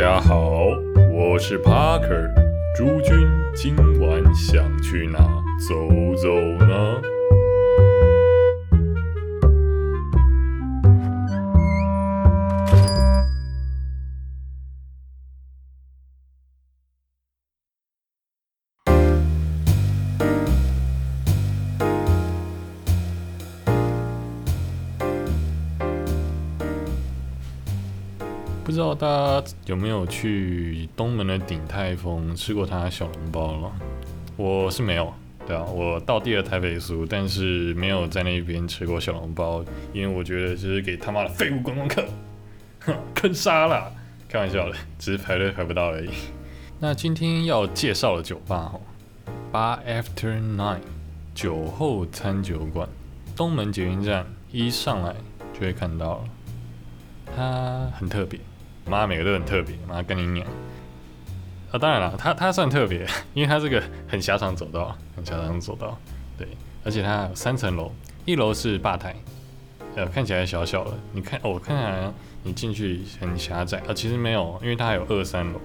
大家好，我是 Parker。诸君今晚想去哪走走呢？知道大家有没有去东门的鼎泰丰吃过他的小笼包了？我是没有，对啊，我到第二台北苏，但是没有在那边吃过小笼包，因为我觉得就是给他妈的废物观光客，哼，坑杀了，开玩笑的，只是排队排不到而已。那今天要介绍的酒吧哦，八 After Nine 酒后餐酒馆，东门捷运站一上来就会看到了，它很特别。妈，每个都很特别，妈跟你讲。啊，当然了，它它算特别，因为它这个很狭长走道，很狭长走道，对，而且它有三层楼，一楼是吧台，呃，看起来小小的，你看，哦，看起来你进去很狭窄，啊，其实没有，因为它还有二三楼。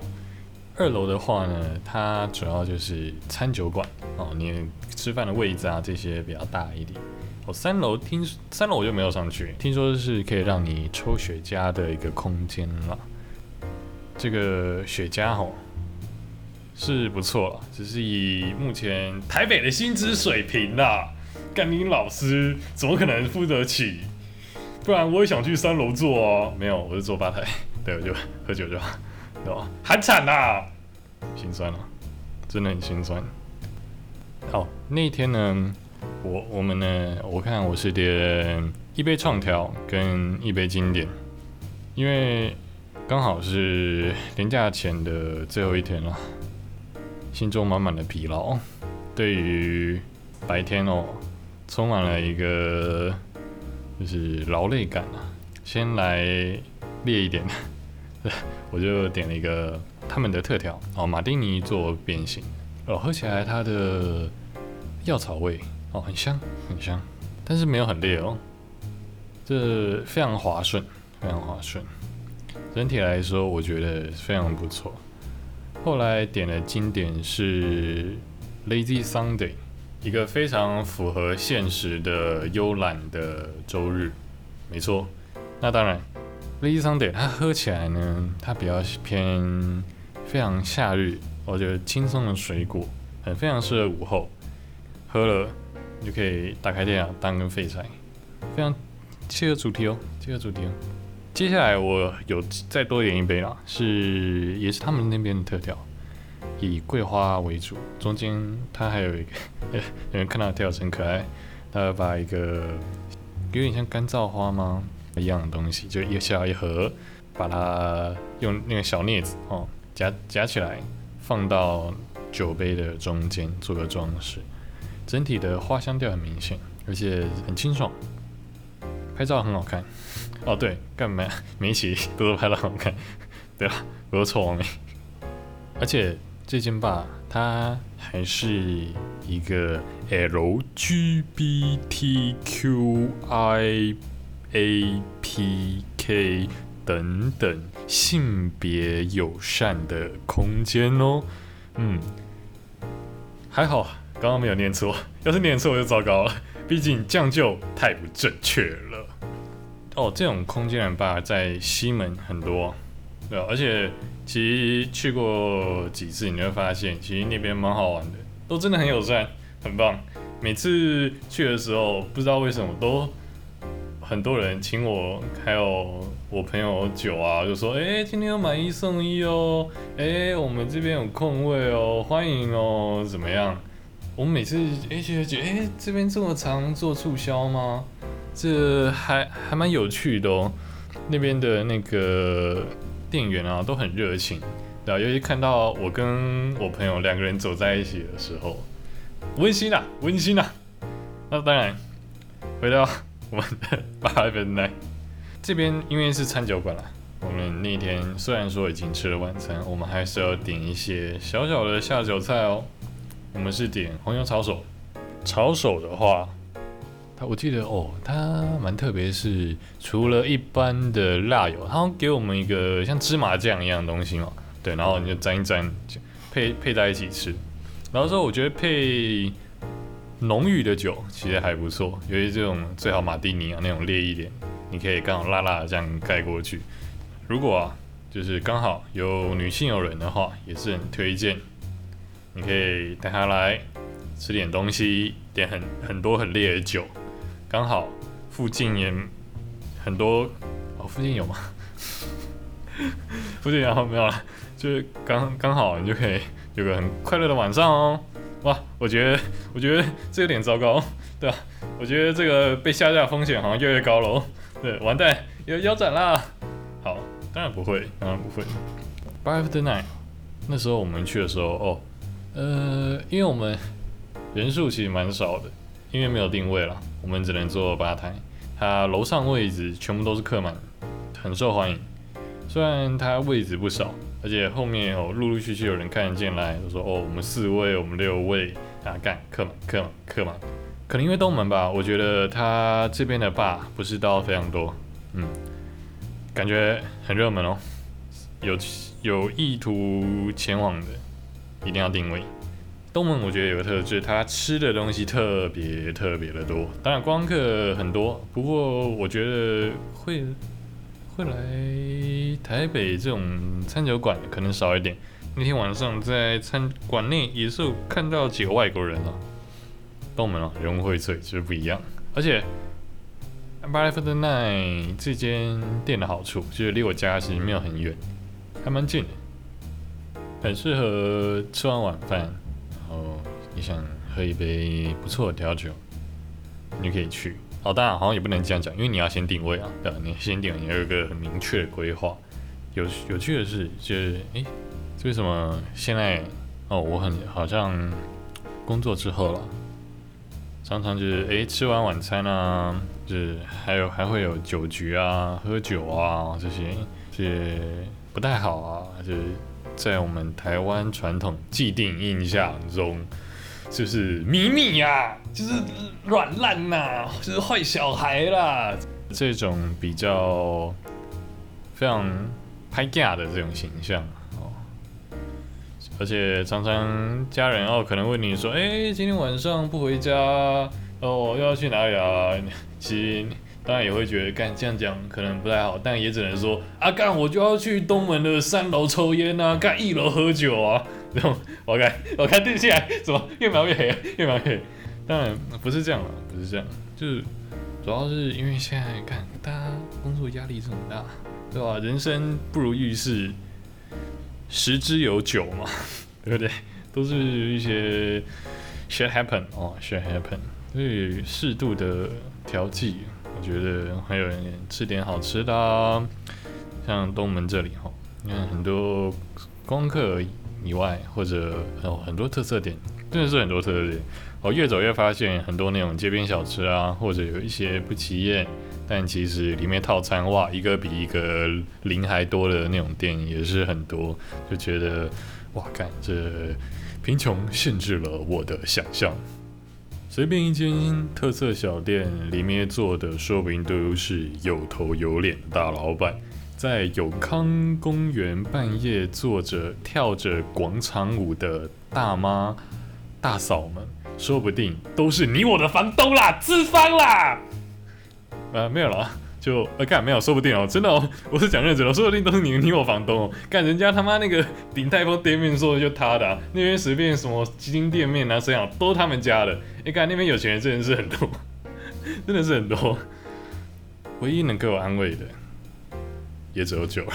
二楼的话呢，它主要就是餐酒馆，哦，你吃饭的位置啊这些比较大一点。哦，三楼听三楼我就没有上去，听说是可以让你抽雪茄的一个空间了。这个雪茄吼是不错了，只是以目前台北的薪资水平啦，干林老师怎么可能付得起？不然我也想去三楼坐哦。没有，我是坐吧台，对，我就喝酒就好，对吧？很惨呐，心酸了，真的很心酸。好，那天呢，我我们呢，我看我是点一杯创调跟一杯经典，因为。刚好是年假前的最后一天了，心中满满的疲劳，对于白天哦，充满了一个就是劳累感啊。先来列一点，我就点了一个他们的特调哦，马丁尼做变形哦，喝起来它的药草味哦，很香很香，但是没有很烈哦，这非常滑顺，非常滑顺。整体来说，我觉得非常不错。后来点的经典是 Lazy Sunday，一个非常符合现实的慵懒的周日。没错，那当然 Lazy Sunday 它喝起来呢，它比较偏非常夏日，我觉得轻松的水果，很非常适合午后喝了，你就可以打开电脑当个废柴，非常切合主题哦，切合主题哦。接下来我有再多点一杯啦，是也是他们那边的特调，以桂花为主，中间它还有一个，有人看到调很可爱，它把一个有点像干燥花吗一样的东西，就一小一盒，把它用那个小镊子哦夹夹起来，放到酒杯的中间做个装饰，整体的花香调很明显，而且很清爽，拍照很好看。哦对，干嘛每一起都都拍的好看，对吧？不错没？而且这间吧，它还是一个 LGBTQIAPK 等等性别友善的空间哦。嗯，还好刚刚没有念错，要是念错我就糟糕了，毕竟将就太不正确了。哦，这种空间的吧在西门很多，对啊而且其实去过几次，你会发现其实那边蛮好玩的，都真的很友善，很棒。每次去的时候，不知道为什么都很多人请我，还有我朋友酒啊，就说：“哎，今天有买一送一哦，哎，我们这边有空位哦，欢迎哦，怎么样？”我们每次哎觉得，哎，这边这么常做促销吗？这还还蛮有趣的哦，那边的那个店员啊都很热情，对啊，尤其看到我跟我朋友两个人走在一起的时候，温馨啊，温馨啊。那当然，回到我们的八分奶这边，因为是餐酒馆啦，我们那天虽然说已经吃了晚餐，我们还是要点一些小小的下酒菜哦。我们是点红油炒手，炒手的话。他我记得哦，它蛮特别，是除了一般的辣油，它给我们一个像芝麻酱一样的东西嘛，对，然后你就沾一沾，配配在一起吃。然后说我觉得配浓郁的酒其实还不错，尤其这种最好马蒂尼啊那种烈一点，你可以刚好辣辣的这样盖过去。如果啊，就是刚好有女性友人的话，也是很推荐，你可以带她来吃点东西，点很很多很烈的酒。刚好附近也很多哦，附近有吗？附近然后没有了，就是刚刚好你就可以有个很快乐的晚上哦。哇，我觉得我觉得这有点糟糕，对吧？我觉得这个被下架风险好像越来越高了哦。对，完蛋，要腰斩啦。好，当然不会，当然不会。By the night，那时候我们去的时候哦，呃，因为我们人数其实蛮少的。因为没有定位了，我们只能坐吧台。它楼上位置全部都是客满，很受欢迎。虽然它位置不少，而且后面有陆陆续续有人看得进来，就说：“哦，我们四位，我们六位啊，干客满，客满，客满。”可能因为东门吧，我觉得它这边的坝不是到非常多，嗯，感觉很热门哦。有有意图前往的，一定要定位。东门我觉得有个特质，它吃的东西特别特别的多。当然光客很多，不过我觉得会会来台北这种餐酒馆可能少一点。那天晚上在餐馆内也是有看到几个外国人啊。东门啊，人物荟萃，就是不一样。而且 b a r the Night 这间店的好处就是离我家其实没有很远，还蛮近的，很适合吃完晚饭。你想喝一杯不错的调酒，你可以去。哦，当然好像也不能这样讲，因为你要先定位啊，对吧？你先定位，你有一个很明确的规划。有有趣的是，就是哎，为什么现在哦，我很好像工作之后了，常常就是哎，吃完晚餐啊，就是还有还会有酒局啊、喝酒啊这些，这不太好啊，就是。在我们台湾传统既定印象中，就是迷你呀，就是软烂呐，就是坏小孩啦，这种比较非常拍架的这种形象哦。而且常常家人哦可能问你说，哎，今天晚上不回家哦，又要去哪里啊？其实。当然也会觉得干这样讲可能不太好，但也只能说啊干我就要去东门的三楼抽烟啊，干一楼喝酒啊，然后我看我看电视来怎么越描越黑，越描越黑。当然不是这样了，不是这样，就是主要是因为现在看大家工作压力这么大，对吧？人生不如意事十之有九嘛，对不对？都是一些 shit happen 哦，shit happen，所以适度的调剂。我觉得还有吃点好吃的，像东门这里哈，你看很多功课而已以外，或者有很多特色点，真的是很多特色点。我越走越发现很多那种街边小吃啊，或者有一些不起眼，但其实里面套餐哇，一个比一个零还多的那种店也是很多，就觉得哇，干这贫穷限制了我的想象。随便一间特色小店，里面做的说不定都是有头有脸的大老板。在永康公园半夜坐着跳着广场舞的大妈、大嫂们，说不定都是你我的房东啦，资方啦。呃，没有了。就呃干没有，说不定哦，真的哦，我是讲认真的，说不定都是你你我房东哦，干人家他妈那个鼎泰丰店面说的就他的，那边随便什么基金店面啊，怎样都他们家的，你看那边有钱人真的是很多，真的是很多，唯一能给我安慰的也只有酒了，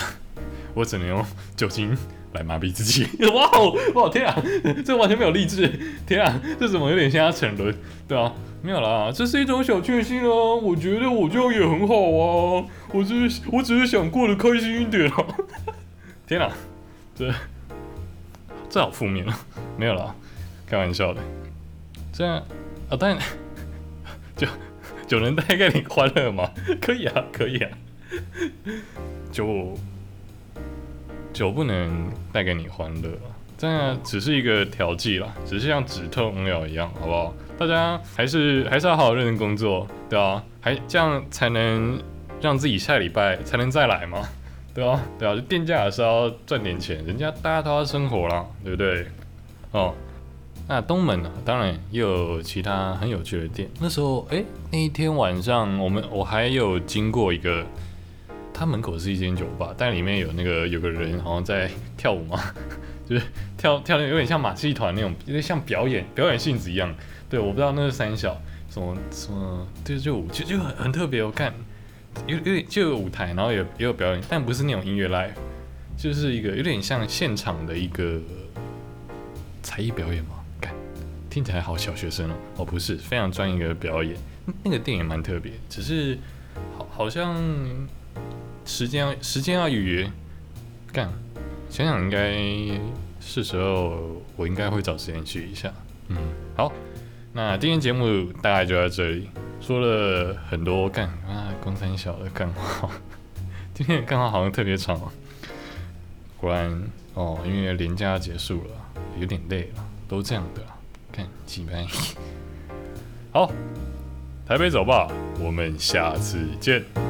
我只能用酒精来麻痹自己。哇哦，哇天啊，这完全没有励志，天啊，这怎么有点像沉沦，对啊。没有啦，这是一种小确幸啊！我觉得我这样也很好啊，我只是我只是想过得开心一点啊！天哪，这这好负面啊！没有啦，开玩笑的。这样啊，但酒酒能带给你欢乐吗？可以啊，可以啊。酒酒不能带给你欢乐，这只是一个调剂啦，只是像止痛药一样，好不好？大家还是还是要好好认真工作，对啊，还这样才能让自己下礼拜才能再来嘛，对啊，对啊，就店家也是要赚点钱，人家大家都要生活啦，对不对？哦，那东门呢，当然也有其他很有趣的店。那时候，哎，那一天晚上，我们我还有经过一个，它门口是一间酒吧，但里面有那个有个人好像在跳舞嘛。就是跳跳的有点像马戏团那种，有点像表演表演性质一样。对，我不知道那是三小什么什么，对，就就就很很特别。我看有有点就有舞台，然后也也有表演，但不是那种音乐 live，就是一个有点像现场的一个才艺表演嘛。看听起来好小学生哦，哦不是，非常专业的表演。那个电影蛮特别，只是好好像时间要时间要预约干。想想应该是时候，我应该会找时间去一下。嗯，好，那今天节目大概就在这里，说了很多干啊，公三小的干话。今天的干话好像特别长，果然哦，因为连假结束了，有点累了，都这样的。干几班，好，台北走吧，我们下次见。